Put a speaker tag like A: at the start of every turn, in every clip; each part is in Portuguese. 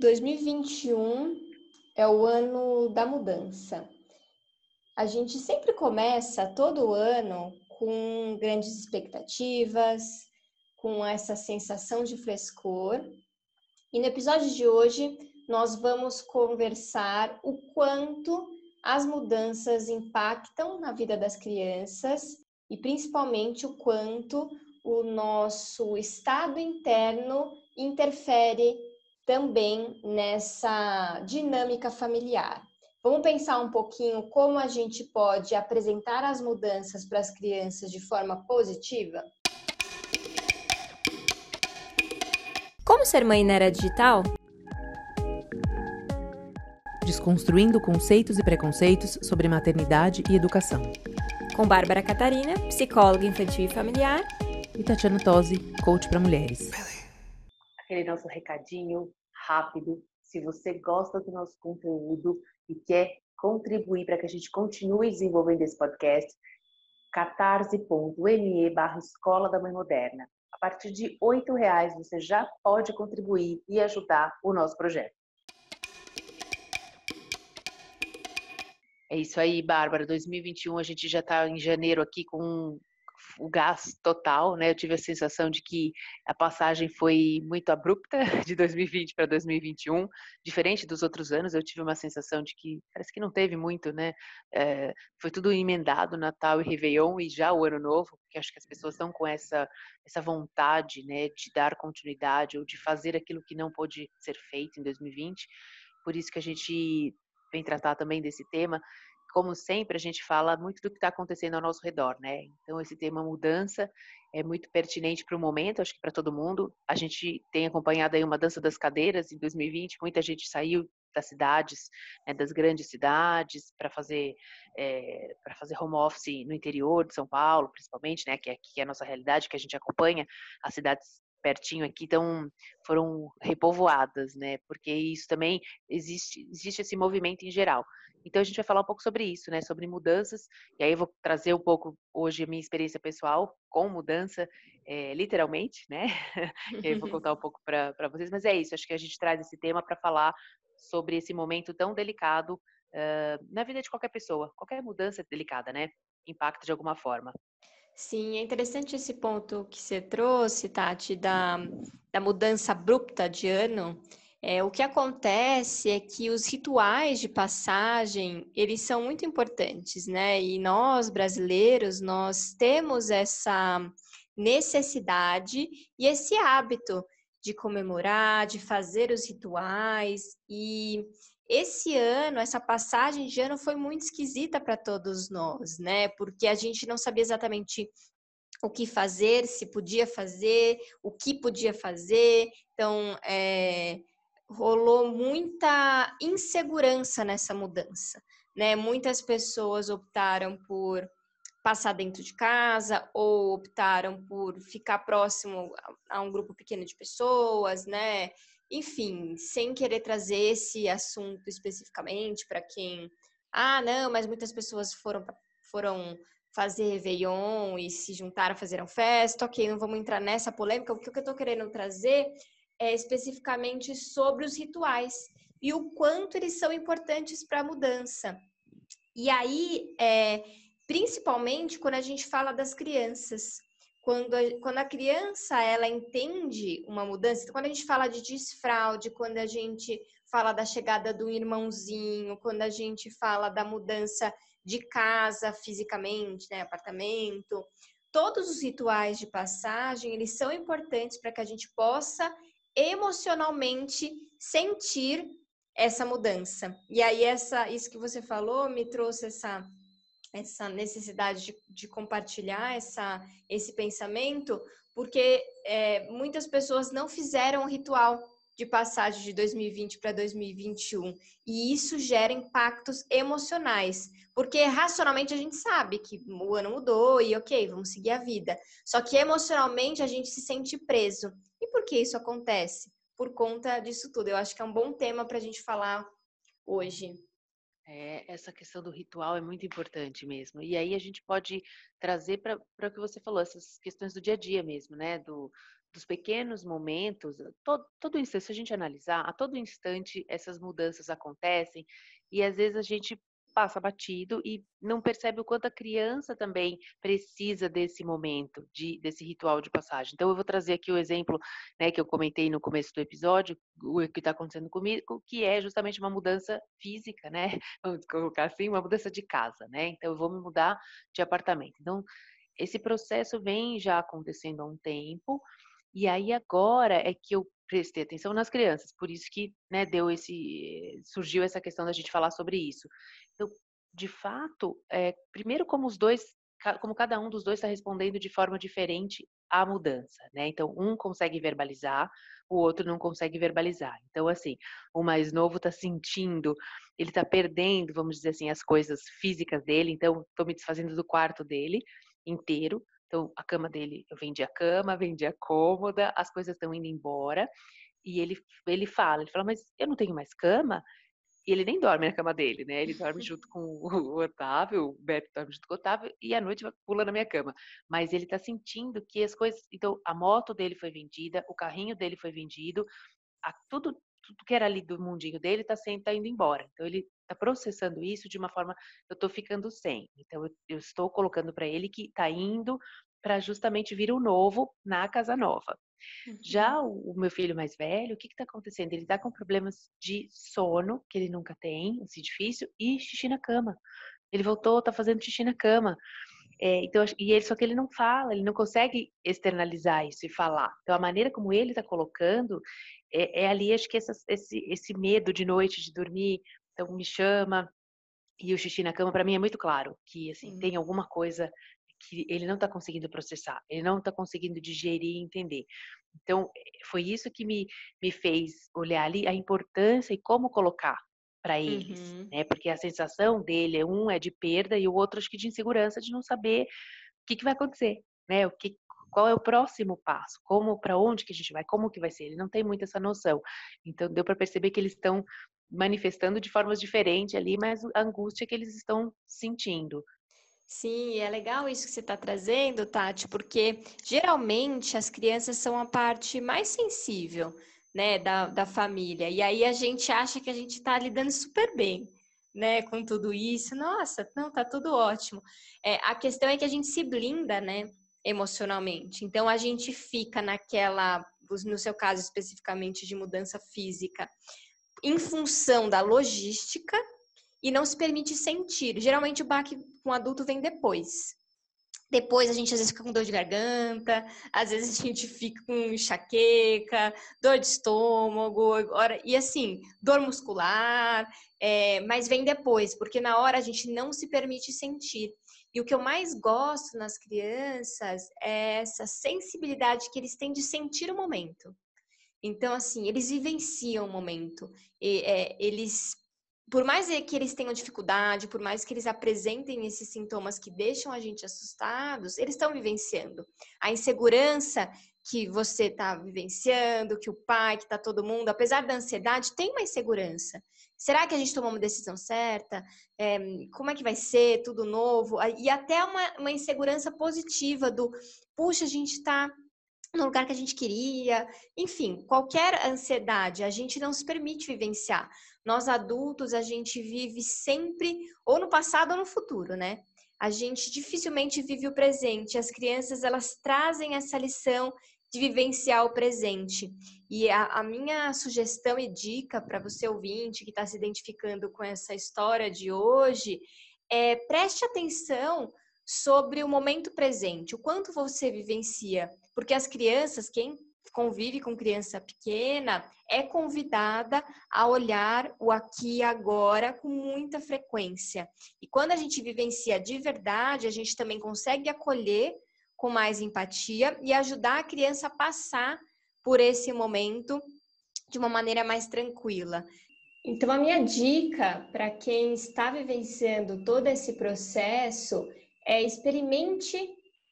A: 2021 é o ano da mudança. A gente sempre começa todo ano com grandes expectativas, com essa sensação de frescor. E no episódio de hoje, nós vamos conversar o quanto as mudanças impactam na vida das crianças e principalmente o quanto o nosso estado interno interfere também nessa dinâmica familiar. Vamos pensar um pouquinho como a gente pode apresentar as mudanças para as crianças de forma positiva?
B: Como ser mãe na era digital?
C: Desconstruindo conceitos e preconceitos sobre maternidade e educação.
B: Com Bárbara Catarina, psicóloga infantil e familiar.
C: E Tatiana Tosi, coach para mulheres.
D: Aquele nosso recadinho rápido. Se você gosta do nosso conteúdo e quer contribuir para que a gente continue desenvolvendo esse podcast, catarse.me barra Escola da Mãe Moderna. A partir de R$ reais você já pode contribuir e ajudar o nosso projeto. É isso aí, Bárbara. 2021 a gente já está em janeiro aqui com o gás total, né? Eu tive a sensação de que a passagem foi muito abrupta de 2020 para 2021, diferente dos outros anos. Eu tive uma sensação de que parece que não teve muito, né? É, foi tudo emendado, Natal e Réveillon e já o Ano Novo, porque acho que as pessoas estão com essa essa vontade, né, de dar continuidade ou de fazer aquilo que não pôde ser feito em 2020. Por isso que a gente vem tratar também desse tema como sempre, a gente fala muito do que está acontecendo ao nosso redor, né? Então, esse tema mudança é muito pertinente para o momento, acho que para todo mundo. A gente tem acompanhado aí uma dança das cadeiras em 2020, muita gente saiu das cidades, né, das grandes cidades, para fazer é, para fazer home office no interior de São Paulo, principalmente, né, que é, que é a nossa realidade, que a gente acompanha. As cidades pertinho aqui, então foram repovoadas, né? Porque isso também existe, existe esse movimento em geral. Então a gente vai falar um pouco sobre isso, né? Sobre mudanças. E aí eu vou trazer um pouco hoje a minha experiência pessoal com mudança, é, literalmente, né? e aí eu vou contar um pouco para vocês. Mas é isso. Acho que a gente traz esse tema para falar sobre esse momento tão delicado uh, na vida de qualquer pessoa. Qualquer mudança é delicada, né? Impacta de alguma forma.
A: Sim, é interessante esse ponto que você trouxe, Tati, da, da mudança abrupta de ano. É, o que acontece é que os rituais de passagem, eles são muito importantes, né? E nós, brasileiros, nós temos essa necessidade e esse hábito de comemorar, de fazer os rituais. E esse ano, essa passagem de ano foi muito esquisita para todos nós, né? Porque a gente não sabia exatamente o que fazer, se podia fazer, o que podia fazer. Então, é, rolou muita insegurança nessa mudança, né? Muitas pessoas optaram por passar dentro de casa ou optaram por ficar próximo a um grupo pequeno de pessoas, né? Enfim, sem querer trazer esse assunto especificamente para quem, ah, não, mas muitas pessoas foram foram fazer Réveillon e se juntaram, fazeram festa, ok, não vamos entrar nessa polêmica. O que eu estou querendo trazer é especificamente sobre os rituais e o quanto eles são importantes para a mudança. E aí, é, principalmente quando a gente fala das crianças, quando a, quando a criança ela entende uma mudança, então, quando a gente fala de desfraude, quando a gente fala da chegada do irmãozinho, quando a gente fala da mudança de casa fisicamente, né, apartamento, todos os rituais de passagem, eles são importantes para que a gente possa emocionalmente sentir essa mudança. E aí essa isso que você falou me trouxe essa essa necessidade de, de compartilhar essa, esse pensamento, porque é, muitas pessoas não fizeram o ritual de passagem de 2020 para 2021 e isso gera impactos emocionais, porque racionalmente a gente sabe que o ano mudou e ok, vamos seguir a vida. Só que emocionalmente a gente se sente preso. E por que isso acontece? Por conta disso tudo. Eu acho que é um bom tema para a gente falar hoje.
D: É, essa questão do ritual é muito importante mesmo. E aí a gente pode trazer para o que você falou, essas questões do dia a dia mesmo, né? Do, dos pequenos momentos, todo, todo instante, se a gente analisar, a todo instante essas mudanças acontecem e às vezes a gente passa batido e não percebe o quanto a criança também precisa desse momento, de, desse ritual de passagem. Então, eu vou trazer aqui o exemplo né, que eu comentei no começo do episódio, o que está acontecendo comigo, que é justamente uma mudança física, né? Vamos colocar assim, uma mudança de casa, né? Então, eu vou me mudar de apartamento. Então, esse processo vem já acontecendo há um tempo, e aí agora é que eu prestei atenção nas crianças, por isso que né, deu esse surgiu essa questão da gente falar sobre isso. Então, de fato, é, primeiro como os dois, como cada um dos dois está respondendo de forma diferente à mudança, né? Então, um consegue verbalizar, o outro não consegue verbalizar. Então, assim, o mais novo está sentindo, ele está perdendo, vamos dizer assim, as coisas físicas dele. Então, estou me desfazendo do quarto dele inteiro. Então, a cama dele, eu vendi a cama, vendi a cômoda, as coisas estão indo embora. E ele, ele fala, ele fala, mas eu não tenho mais cama? E ele nem dorme na cama dele, né? Ele dorme junto com o Otávio, o Beto dorme junto com o Otávio, e à noite pula na minha cama. Mas ele tá sentindo que as coisas. Então, a moto dele foi vendida, o carrinho dele foi vendido, a, tudo, tudo que era ali do mundinho dele tá, sendo, tá indo embora. Então, ele tá processando isso de uma forma. Eu tô ficando sem. Então, eu, eu estou colocando para ele que tá indo para justamente vir o novo na casa nova. Uhum. Já o, o, meu filho mais velho, o que está acontecendo? Ele está com problemas de sono, que ele nunca tem, assim, difícil, e xixi na cama. Ele voltou, está fazendo xixi na cama. É, então, e ele, só que ele não fala, ele não consegue externalizar isso e falar. Então, a maneira como ele está colocando é, é, ali, acho que essa, esse, esse medo de noite de dormir, então me chama, e o xixi na cama, para mim é muito claro que assim, tem alguma coisa que ele não está conseguindo processar, ele não está conseguindo digerir e entender. Então, foi isso que me, me fez olhar ali a importância e como colocar para eles, uhum. né? Porque a sensação dele, um é de perda e o outro acho que de insegurança, de não saber o que, que vai acontecer, né? O que, qual é o próximo passo, como, para onde que a gente vai, como que vai ser. Ele não tem muito essa noção. Então, deu para perceber que eles estão manifestando de formas diferentes ali, mas a angústia que eles estão sentindo.
A: Sim, é legal isso que você está trazendo, Tati, porque geralmente as crianças são a parte mais sensível, né, da, da família. E aí a gente acha que a gente está lidando super bem, né, com tudo isso. Nossa, não, tá tudo ótimo. É, a questão é que a gente se blinda, né, emocionalmente. Então a gente fica naquela, no seu caso especificamente de mudança física, em função da logística e não se permite sentir. Geralmente o baque com adulto vem depois. Depois a gente às vezes fica com dor de garganta, às vezes a gente fica com enxaqueca, dor de estômago, agora, e assim, dor muscular, é, mas vem depois, porque na hora a gente não se permite sentir. E o que eu mais gosto nas crianças é essa sensibilidade que eles têm de sentir o momento. Então, assim, eles vivenciam o momento, e, é, eles por mais que eles tenham dificuldade, por mais que eles apresentem esses sintomas que deixam a gente assustados, eles estão vivenciando. A insegurança que você está vivenciando, que o pai, que está todo mundo, apesar da ansiedade, tem uma insegurança. Será que a gente tomou uma decisão certa? É, como é que vai ser? Tudo novo? E até uma, uma insegurança positiva do, puxa, a gente está no lugar que a gente queria. Enfim, qualquer ansiedade a gente não se permite vivenciar. Nós adultos, a gente vive sempre ou no passado ou no futuro, né? A gente dificilmente vive o presente. As crianças, elas trazem essa lição de vivenciar o presente. E a, a minha sugestão e dica para você ouvinte que está se identificando com essa história de hoje é preste atenção sobre o momento presente, o quanto você vivencia porque as crianças, quem convive com criança pequena, é convidada a olhar o aqui e agora com muita frequência. E quando a gente vivencia de verdade, a gente também consegue acolher com mais empatia e ajudar a criança a passar por esse momento de uma maneira mais tranquila. Então, a minha dica para quem está vivenciando todo esse processo é experimente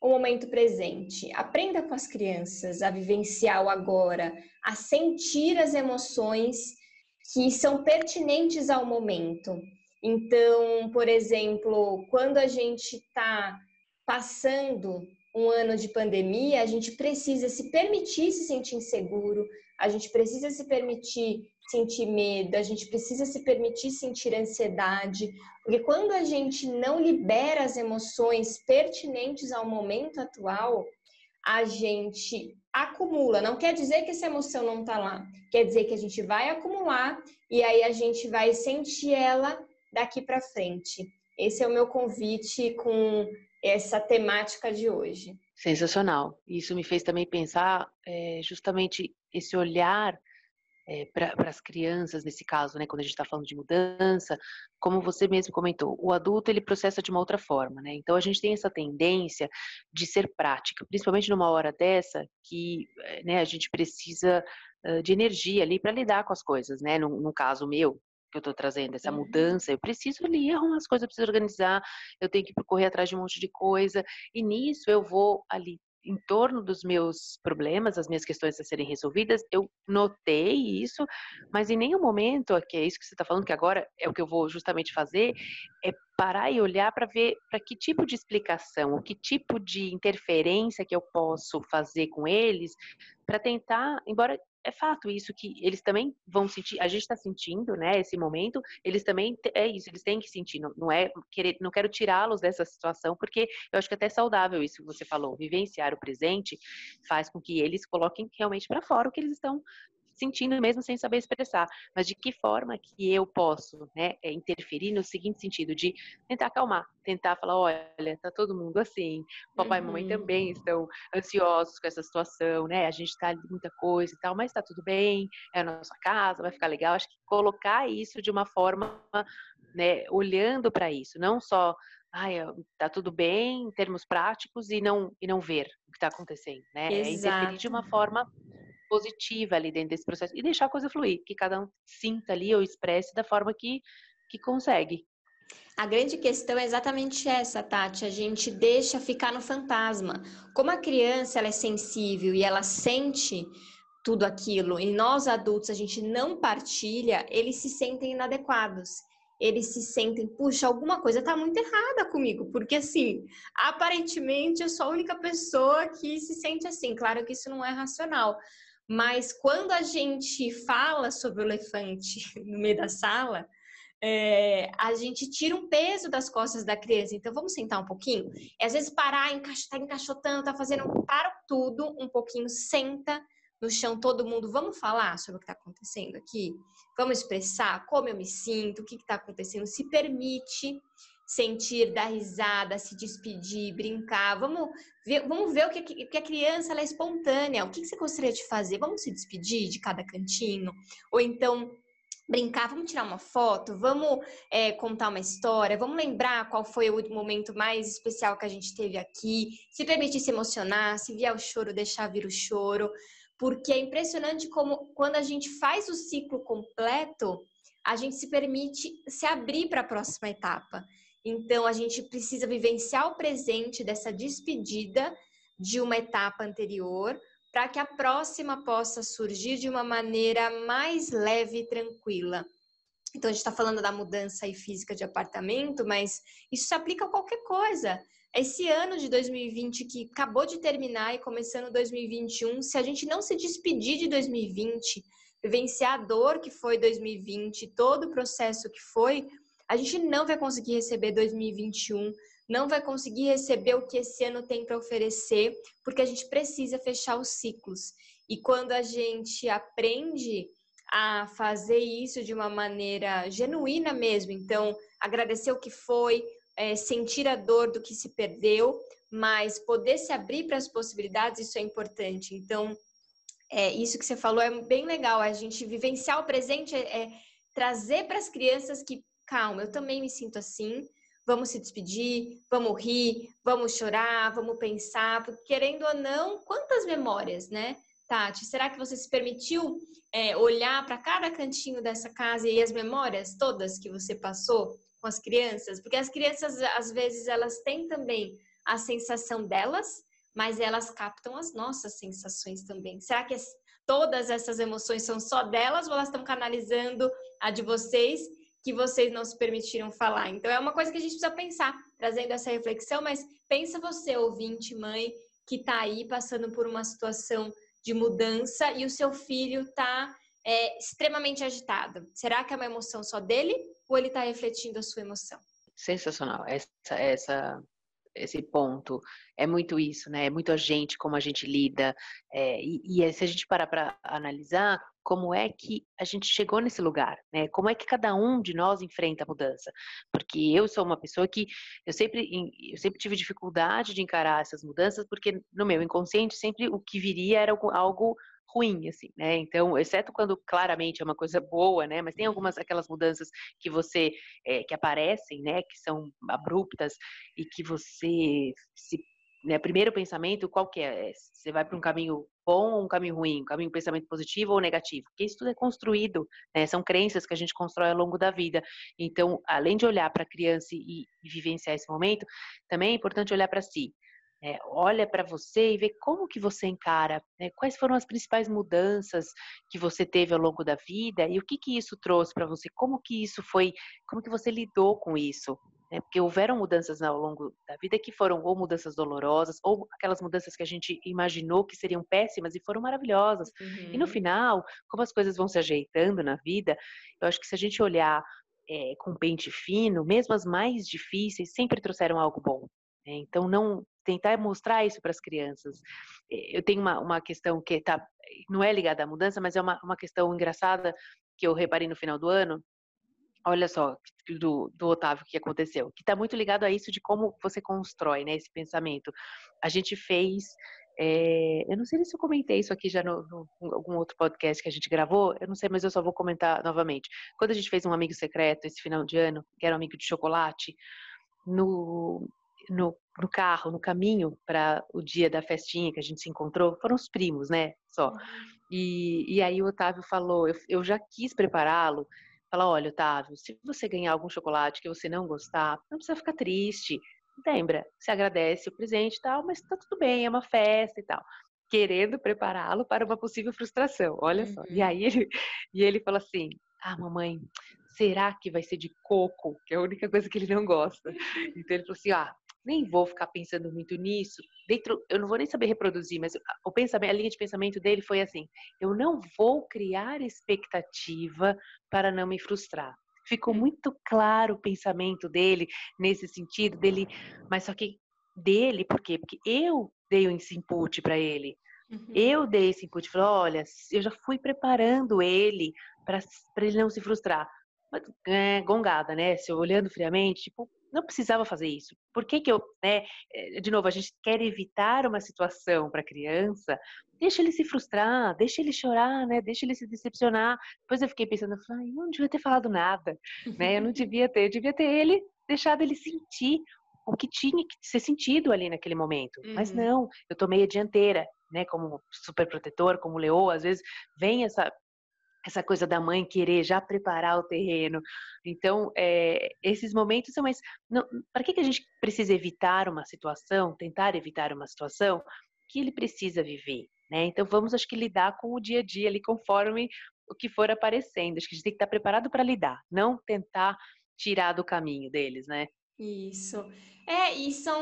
A: o momento presente. Aprenda com as crianças a vivenciar o agora, a sentir as emoções que são pertinentes ao momento. Então, por exemplo, quando a gente está passando um ano de pandemia, a gente precisa se permitir se sentir inseguro, a gente precisa se permitir sentir medo, a gente precisa se permitir sentir ansiedade, porque quando a gente não libera as emoções pertinentes ao momento atual, a gente acumula. Não quer dizer que essa emoção não está lá, quer dizer que a gente vai acumular e aí a gente vai sentir ela daqui para frente. Esse é o meu convite com essa temática de hoje.
D: Sensacional. Isso me fez também pensar é, justamente esse olhar é, para as crianças nesse caso, né, quando a gente está falando de mudança, como você mesmo comentou, o adulto ele processa de uma outra forma, né? Então a gente tem essa tendência de ser prática, principalmente numa hora dessa que eh, né, a gente precisa de energia ali para lidar com as coisas, né? No, no caso meu, que eu estou trazendo, essa uhum. mudança, eu preciso ali arrumar as coisas, eu preciso organizar, eu tenho que correr atrás de um monte de coisa, e nisso eu vou ali em torno dos meus problemas, as minhas questões a serem resolvidas, eu notei isso, mas em nenhum momento, que é isso que você está falando, que agora é o que eu vou justamente fazer, é parar e olhar para ver para que tipo de explicação, o que tipo de interferência que eu posso fazer com eles, para tentar, embora é fato isso que eles também vão sentir, a gente está sentindo, né, esse momento, eles também, é isso, eles têm que sentir, não, não é querer, não quero tirá-los dessa situação, porque eu acho que é até saudável isso que você falou, vivenciar o presente faz com que eles coloquem realmente para fora o que eles estão sentindo mesmo sem saber expressar. Mas de que forma que eu posso né, é, interferir no seguinte sentido, de tentar acalmar, tentar falar, olha, tá todo mundo assim, papai uhum. e mamãe também estão ansiosos com essa situação, né? A gente tá ali muita coisa e tal, mas tá tudo bem, é a nossa casa, vai ficar legal. Acho que colocar isso de uma forma, né, olhando para isso, não só ai, tá tudo bem em termos práticos e não e não ver o que está acontecendo, né? Exato. É interferir de uma forma positiva ali dentro desse processo e deixar a coisa fluir, que cada um sinta ali ou expresse da forma que, que consegue.
A: A grande questão é exatamente essa, Tati. A gente deixa ficar no fantasma. Como a criança ela é sensível e ela sente tudo aquilo, e nós adultos a gente não partilha, eles se sentem inadequados. Eles se sentem, puxa, alguma coisa está muito errada comigo, porque assim, aparentemente eu sou a única pessoa que se sente assim. Claro que isso não é racional, mas quando a gente fala sobre o elefante no meio da sala, é, a gente tira um peso das costas da criança. Então, vamos sentar um pouquinho? E às vezes parar, encaixo, tá encaixotando, tá fazendo, para tudo um pouquinho, senta no chão todo mundo. Vamos falar sobre o que está acontecendo aqui? Vamos expressar como eu me sinto, o que está acontecendo? Se permite sentir, dar risada, se despedir, brincar. Vamos ver, vamos ver o que, que a criança é espontânea. O que, que você gostaria de fazer? Vamos se despedir de cada cantinho? Ou então brincar, vamos tirar uma foto, vamos é, contar uma história, vamos lembrar qual foi o momento mais especial que a gente teve aqui, se permitir se emocionar, se vier o choro, deixar vir o choro, porque é impressionante como quando a gente faz o ciclo completo, a gente se permite se abrir para a próxima etapa. Então, a gente precisa vivenciar o presente dessa despedida de uma etapa anterior, para que a próxima possa surgir de uma maneira mais leve e tranquila. Então, a gente está falando da mudança física de apartamento, mas isso se aplica a qualquer coisa. Esse ano de 2020 que acabou de terminar e começando 2021, se a gente não se despedir de 2020, vivenciar a dor que foi 2020, todo o processo que foi, a gente não vai conseguir receber 2021, não vai conseguir receber o que esse ano tem para oferecer, porque a gente precisa fechar os ciclos. E quando a gente aprende a fazer isso de uma maneira genuína mesmo, então agradecer o que foi, é, sentir a dor do que se perdeu, mas poder se abrir para as possibilidades, isso é importante. Então, é, isso que você falou é bem legal, a gente vivenciar o presente é, é trazer para as crianças que calma, eu também me sinto assim. Vamos se despedir, vamos rir, vamos chorar, vamos pensar, porque querendo ou não, quantas memórias, né, Tati? Será que você se permitiu é, olhar para cada cantinho dessa casa e as memórias todas que você passou com as crianças? Porque as crianças, às vezes, elas têm também a sensação delas, mas elas captam as nossas sensações também. Será que todas essas emoções são só delas ou elas estão canalizando a de vocês que vocês não se permitiram falar. Então é uma coisa que a gente precisa pensar, trazendo essa reflexão, mas pensa você, ouvinte, mãe, que está aí passando por uma situação de mudança e o seu filho está é, extremamente agitado? Será que é uma emoção só dele ou ele está refletindo a sua emoção?
D: Sensacional. Essa, essa esse ponto. É muito isso, né? É muito a gente, como a gente lida. É, e, e se a gente parar para analisar como é que a gente chegou nesse lugar, né? Como é que cada um de nós enfrenta a mudança? Porque eu sou uma pessoa que eu sempre, eu sempre tive dificuldade de encarar essas mudanças, porque no meu inconsciente sempre o que viria era algo, algo ruim, assim, né? Então, exceto quando claramente é uma coisa boa, né? Mas tem algumas aquelas mudanças que você é, que aparecem, né? Que são abruptas e que você se né, primeiro pensamento, qual que é? Você vai para um caminho bom ou um caminho ruim? Um caminho pensamento positivo ou negativo? Porque isso tudo é construído, né? São crenças que a gente constrói ao longo da vida. Então, além de olhar para a criança e, e, vivenciar esse momento, também é importante olhar para si. É, olha para você e vê como que você encara, né? quais foram as principais mudanças que você teve ao longo da vida e o que que isso trouxe para você, como que isso foi, como que você lidou com isso, né? Porque houveram mudanças ao longo da vida que foram ou mudanças dolorosas ou aquelas mudanças que a gente imaginou que seriam péssimas e foram maravilhosas. Uhum. E no uhum. final, como as coisas vão se ajeitando na vida, eu acho que se a gente olhar é, com pente fino, mesmo as mais difíceis sempre trouxeram algo bom. Né? Então, não tentar mostrar isso para as crianças. Eu tenho uma, uma questão que tá, não é ligada à mudança, mas é uma, uma questão engraçada que eu reparei no final do ano. Olha só, do, do Otávio, o que aconteceu. Que está muito ligado a isso de como você constrói né, esse pensamento. A gente fez é, eu não sei se eu comentei isso aqui já no, no, algum outro podcast que a gente gravou, eu não sei, mas eu só vou comentar novamente. Quando a gente fez um amigo secreto esse final de ano, que era um amigo de chocolate, no, no, no carro, no caminho para o dia da festinha que a gente se encontrou, foram os primos, né? Só. Uhum. E, e aí o Otávio falou, eu, eu já quis prepará-lo, falar, olha, Otávio, se você ganhar algum chocolate que você não gostar, não precisa ficar triste. Lembra, você agradece o presente e tal, mas tá tudo bem, é uma festa e tal. Querendo prepará-lo para uma possível frustração, olha uhum. só. E uhum. aí ele, e ele falou assim: Ah, mamãe, será que vai ser de coco? Que é a única coisa que ele não gosta. Então ele falou assim: Ah, nem vou ficar pensando muito nisso. Dentro, eu não vou nem saber reproduzir, mas o pensamento, a linha de pensamento dele foi assim: eu não vou criar expectativa para não me frustrar. Ficou muito claro o pensamento dele nesse sentido dele, mas só que dele, por quê? Porque eu dei esse input para ele. Uhum. Eu dei esse input, falei, olha, eu já fui preparando ele para ele não se frustrar. Mas, é, gongada, né? Se eu olhando friamente, tipo, não precisava fazer isso. Por que que eu, né, eh, de novo, a gente quer evitar uma situação para a criança, deixa ele se frustrar, deixa ele chorar, né, deixa ele se decepcionar. Depois eu fiquei pensando, eu não devia ter falado nada, né, eu não devia ter, eu devia ter ele, deixado ele sentir o que tinha que ser sentido ali naquele momento. Uhum. Mas não, eu tomei a dianteira, né, como super protetor, como leoa, às vezes vem essa essa coisa da mãe querer já preparar o terreno. Então, é, esses momentos são mais. Para que, que a gente precisa evitar uma situação, tentar evitar uma situação que ele precisa viver? Né? Então, vamos, acho que, lidar com o dia a dia ali conforme o que for aparecendo. Acho que a gente tem que estar preparado para lidar, não tentar tirar do caminho deles, né?
A: Isso. É, e são.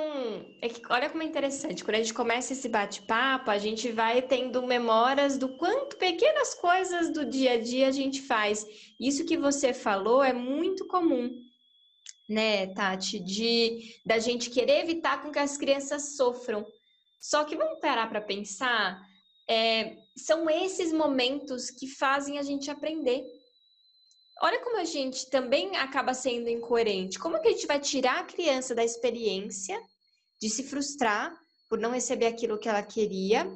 A: É que, olha como é interessante. Quando a gente começa esse bate-papo, a gente vai tendo memórias do quanto pequenas coisas do dia a dia a gente faz. Isso que você falou é muito comum, né, Tati? De da gente querer evitar com que as crianças sofram. Só que vamos parar para pensar. É, são esses momentos que fazem a gente aprender. Olha como a gente também acaba sendo incoerente. Como que a gente vai tirar a criança da experiência de se frustrar por não receber aquilo que ela queria,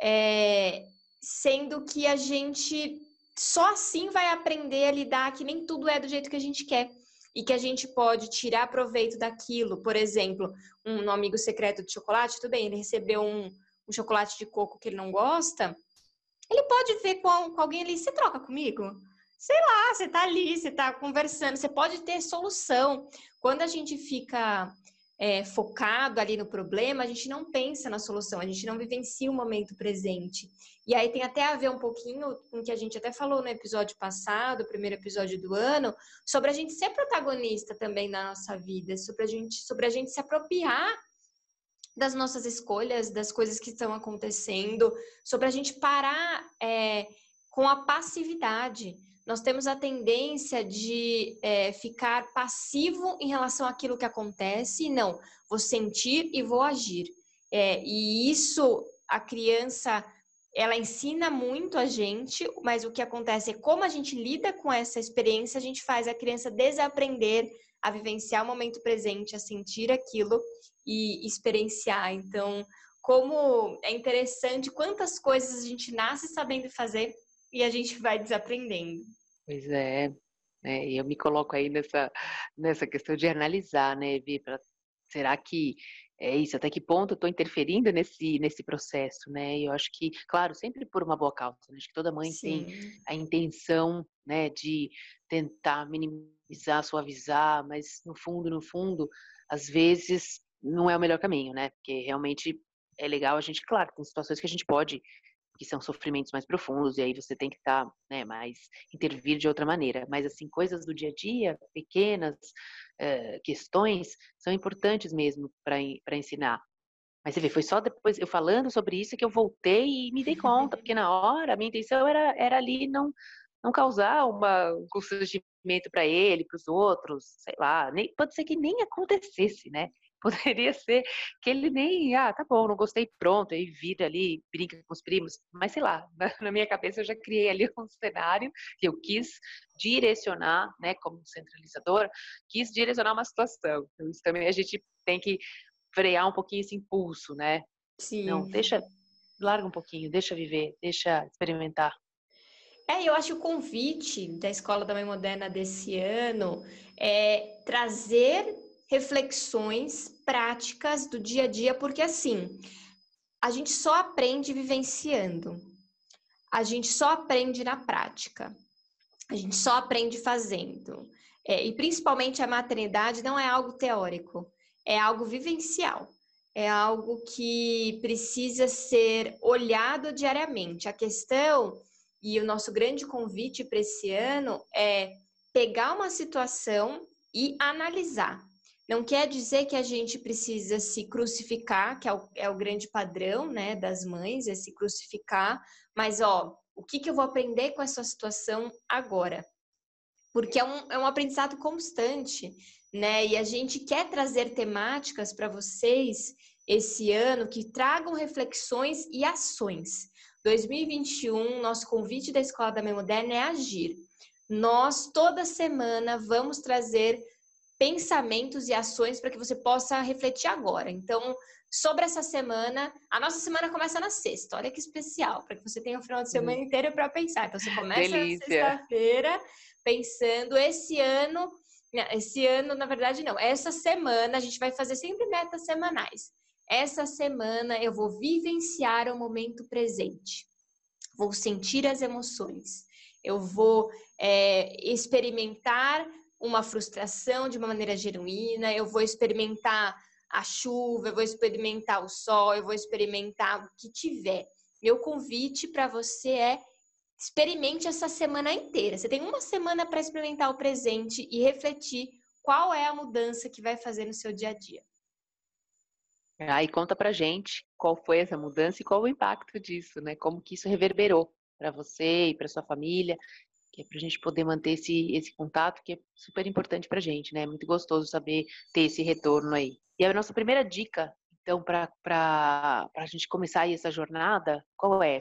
A: é, sendo que a gente só assim vai aprender a lidar que nem tudo é do jeito que a gente quer e que a gente pode tirar proveito daquilo. Por exemplo, um, um amigo secreto de chocolate, tudo bem, ele recebeu um, um, chocolate de coco que ele não gosta, ele pode ver com, com alguém ali, você troca comigo? Sei lá, você tá ali, você tá conversando, você pode ter solução. Quando a gente fica é, focado ali no problema, a gente não pensa na solução, a gente não vivencia o momento presente. E aí tem até a ver um pouquinho com o que a gente até falou no episódio passado, o primeiro episódio do ano, sobre a gente ser protagonista também na nossa vida, sobre a gente, sobre a gente se apropriar das nossas escolhas, das coisas que estão acontecendo, sobre a gente parar é, com a passividade. Nós temos a tendência de é, ficar passivo em relação àquilo que acontece, não, vou sentir e vou agir. É, e isso a criança ela ensina muito a gente, mas o que acontece é como a gente lida com essa experiência, a gente faz a criança desaprender a vivenciar o momento presente, a sentir aquilo e experienciar. Então, como é interessante quantas coisas a gente nasce sabendo fazer e a gente vai desaprendendo.
D: Pois é, né? E eu me coloco aí nessa, nessa questão de analisar, né, Vi? Pra, será que é isso, até que ponto eu estou interferindo nesse, nesse processo, né? E eu acho que, claro, sempre por uma boa causa, né? acho que toda mãe Sim. tem a intenção, né, de tentar minimizar, suavizar, mas no fundo, no fundo, às vezes não é o melhor caminho, né? Porque realmente é legal a gente, claro, tem situações que a gente pode que são sofrimentos mais profundos, e aí você tem que estar, tá, né, mais, intervir de outra maneira. Mas, assim, coisas do dia a dia, pequenas uh, questões, são importantes mesmo para ensinar. Mas você vê, foi só depois eu falando sobre isso que eu voltei e me dei conta, porque na hora a minha intenção era, era ali não, não causar uma, um constrangimento para ele, para os outros, sei lá, nem, pode ser que nem acontecesse, né? Poderia ser que ele nem, ah, tá bom, não gostei, pronto, aí vira ali, brinca com os primos, mas sei lá, na minha cabeça eu já criei ali um cenário que eu quis direcionar, né, como centralizadora, quis direcionar uma situação. Então, isso também a gente tem que frear um pouquinho esse impulso, né? Sim. Não, deixa, larga um pouquinho, deixa viver, deixa experimentar.
A: É, eu acho que o convite da Escola da Mãe Moderna desse ano é trazer reflexões práticas do dia a dia, porque assim, a gente só aprende vivenciando. A gente só aprende na prática. A gente só aprende fazendo. É, e principalmente a maternidade não é algo teórico, é algo vivencial. É algo que precisa ser olhado diariamente. A questão e o nosso grande convite para esse ano é pegar uma situação e analisar. Não quer dizer que a gente precisa se crucificar, que é o, é o grande padrão né, das mães, é se crucificar, mas ó, o que, que eu vou aprender com essa situação agora? Porque é um, é um aprendizado constante, né? E a gente quer trazer temáticas para vocês esse ano que tragam reflexões e ações. 2021, nosso convite da Escola da Mãe Moderna é agir. Nós, toda semana, vamos trazer pensamentos e ações para que você possa refletir agora. Então, sobre essa semana, a nossa semana começa na sexta. Olha que especial, para que você tenha o final de semana hum. inteiro para pensar. Então, você começa na sexta-feira pensando esse ano, esse ano, na verdade, não. Essa semana a gente vai fazer sempre metas semanais. Essa semana eu vou vivenciar o momento presente. Vou sentir as emoções. Eu vou é, experimentar uma frustração de uma maneira genuína, eu vou experimentar a chuva, eu vou experimentar o sol, eu vou experimentar o que tiver. Meu convite para você é experimente essa semana inteira. Você tem uma semana para experimentar o presente e refletir qual é a mudança que vai fazer no seu dia a dia.
D: Aí conta pra gente qual foi essa mudança e qual o impacto disso, né? Como que isso reverberou para você e para sua família que é para a gente poder manter esse, esse contato, que é super importante para a gente, né? É muito gostoso saber ter esse retorno aí. E a nossa primeira dica, então, para a gente começar essa jornada, qual é?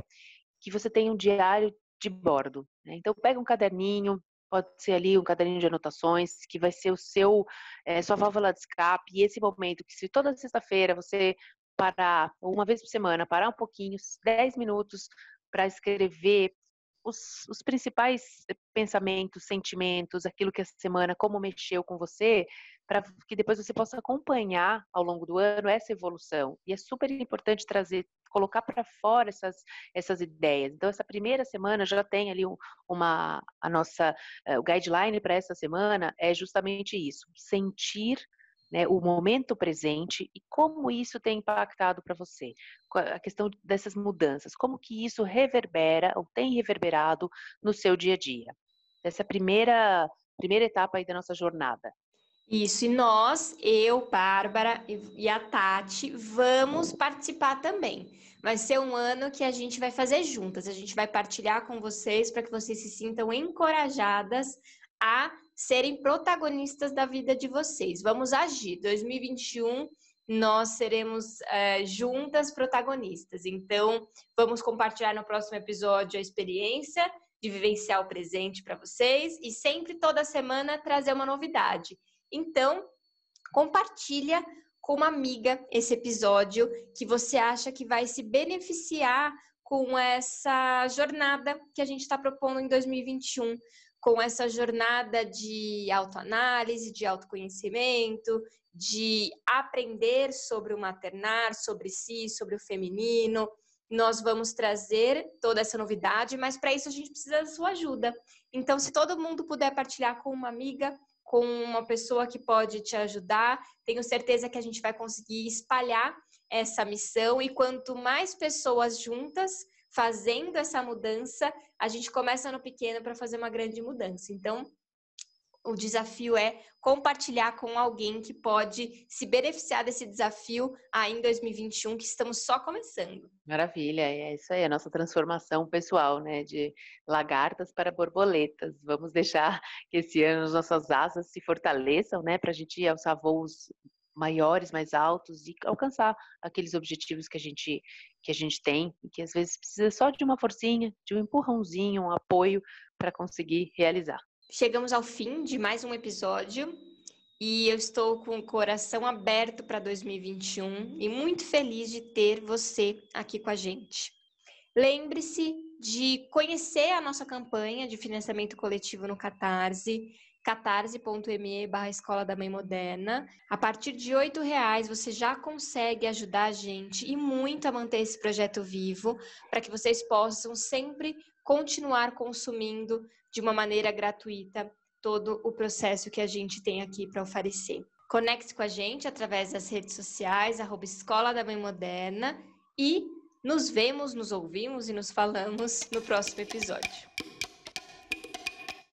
D: Que você tenha um diário de bordo. Né? Então, pega um caderninho, pode ser ali um caderninho de anotações, que vai ser o seu, é, sua válvula de escape, e esse momento que se toda sexta-feira você parar, uma vez por semana, parar um pouquinho, 10 minutos, para escrever, os, os, principais pensamentos, sentimentos, aquilo que a semana, como mexeu com você, para que depois você possa acompanhar ao longo do ano essa evolução. E é super importante trazer, colocar para fora essas, essas ideias. Então, essa primeira semana já tem ali uma, a nossa, eh, o guideline para essa semana é justamente isso, sentir né, o momento presente e como isso tem impactado para você. A questão dessas mudanças, como que isso reverbera ou tem reverberado no seu dia a dia. Essa é primeira, primeira etapa aí da nossa jornada.
A: Isso, e nós, eu, Bárbara e a Tati, vamos participar também. Vai ser um ano que a gente vai fazer juntas, a gente vai partilhar com vocês para que vocês se sintam encorajadas a serem protagonistas da vida de vocês. Vamos agir. 2021 nós seremos é, juntas protagonistas. Então, vamos compartilhar no próximo episódio a experiência de vivenciar o presente para vocês e sempre toda semana trazer uma novidade. Então, compartilha com uma amiga esse episódio que você acha que vai se beneficiar com essa jornada que a gente está propondo em 2021, com essa jornada de autoanálise, de autoconhecimento, de aprender sobre o maternar, sobre si, sobre o feminino. Nós vamos trazer toda essa novidade, mas para isso a gente precisa da sua ajuda. Então, se todo mundo puder partilhar com uma amiga, com uma pessoa que pode te ajudar. Tenho certeza que a gente vai conseguir espalhar essa missão e quanto mais pessoas juntas fazendo essa mudança, a gente começa no pequeno para fazer uma grande mudança. Então, o desafio é compartilhar com alguém que pode se beneficiar desse desafio aí em 2021, que estamos só começando.
D: Maravilha, é isso aí, a nossa transformação pessoal, né, de lagartas para borboletas. Vamos deixar que esse ano as nossas asas se fortaleçam, né, para a gente alçar voos maiores, mais altos e alcançar aqueles objetivos que a gente que a gente tem e que às vezes precisa só de uma forcinha, de um empurrãozinho, um apoio para conseguir realizar.
A: Chegamos ao fim de mais um episódio e eu estou com o coração aberto para 2021 e muito feliz de ter você aqui com a gente. Lembre-se de conhecer a nossa campanha de financiamento coletivo no Catarse, catarse.me barra Escola da Mãe Moderna. A partir de R$ reais você já consegue ajudar a gente e muito a manter esse projeto vivo, para que vocês possam sempre continuar consumindo de uma maneira gratuita todo o processo que a gente tem aqui para oferecer. Conecte com a gente através das redes sociais, arroba Escola da Mãe Moderna e nos vemos, nos ouvimos e nos falamos no próximo episódio.